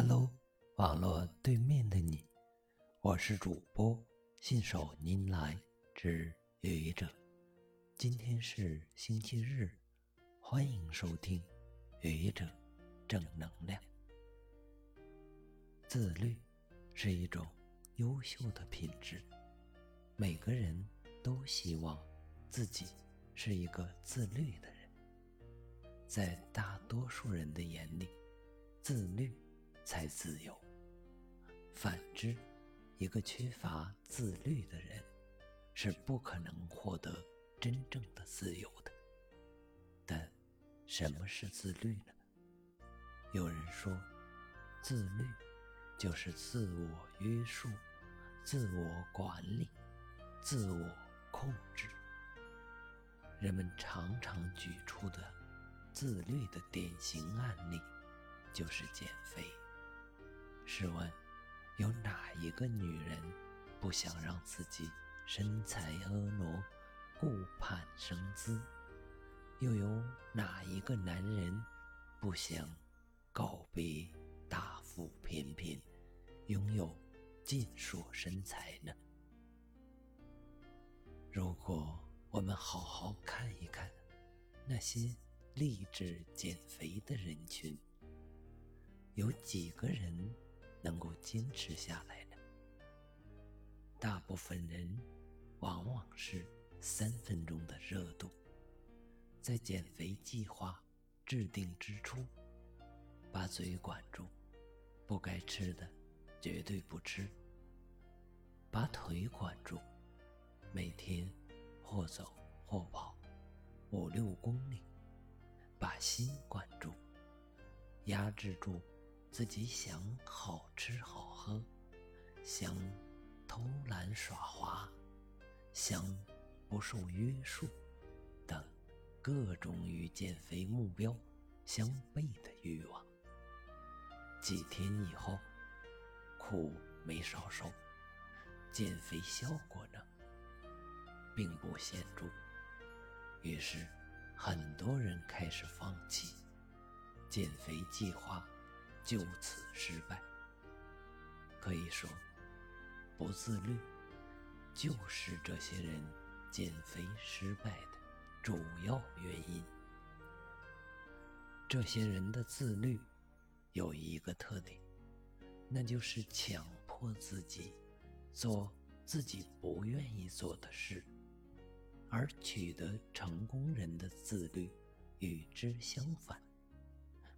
Hello，网络对面的你，我是主播信手拈来之愚者。今天是星期日，欢迎收听愚者正能量。自律是一种优秀的品质，每个人都希望自己是一个自律的人。在大多数人的眼里，自律。才自由。反之，一个缺乏自律的人，是不可能获得真正的自由的。但，什么是自律呢？有人说，自律就是自我约束、自我管理、自我控制。人们常常举出的自律的典型案例，就是减肥。试问，有哪一个女人不想让自己身材婀娜、顾盼生姿？又有哪一个男人不想告别大腹便便，拥有健硕身材呢？如果我们好好看一看那些励志减肥的人群，有几个人？能够坚持下来的，大部分人往往是三分钟的热度，在减肥计划制定之初，把嘴管住，不该吃的绝对不吃；把腿管住，每天或走或跑五六公里；把心管住，压制住。自己想好吃好喝，想偷懒耍滑，想不受约束等各种与减肥目标相悖的欲望。几天以后，苦没少受，减肥效果呢，并不显著。于是，很多人开始放弃减肥计划。就此失败，可以说，不自律就是这些人减肥失败的主要原因。这些人的自律有一个特点，那就是强迫自己做自己不愿意做的事，而取得成功人的自律与之相反，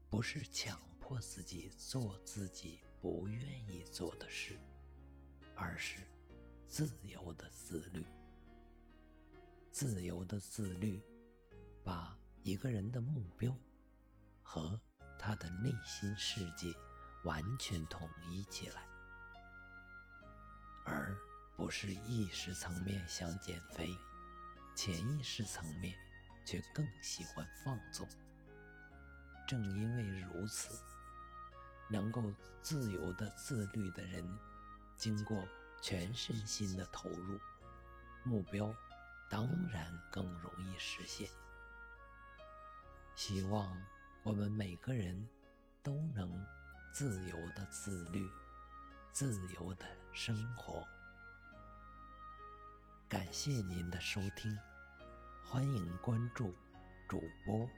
不是强。迫自己做自己不愿意做的事，而是自由的自律。自由的自律，把一个人的目标和他的内心世界完全统一起来，而不是意识层面想减肥，潜意识层面却更喜欢放纵。正因为如此。能够自由的自律的人，经过全身心的投入，目标当然更容易实现。希望我们每个人都能自由的自律，自由的生活。感谢您的收听，欢迎关注主播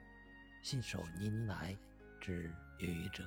信手拈来之愚者。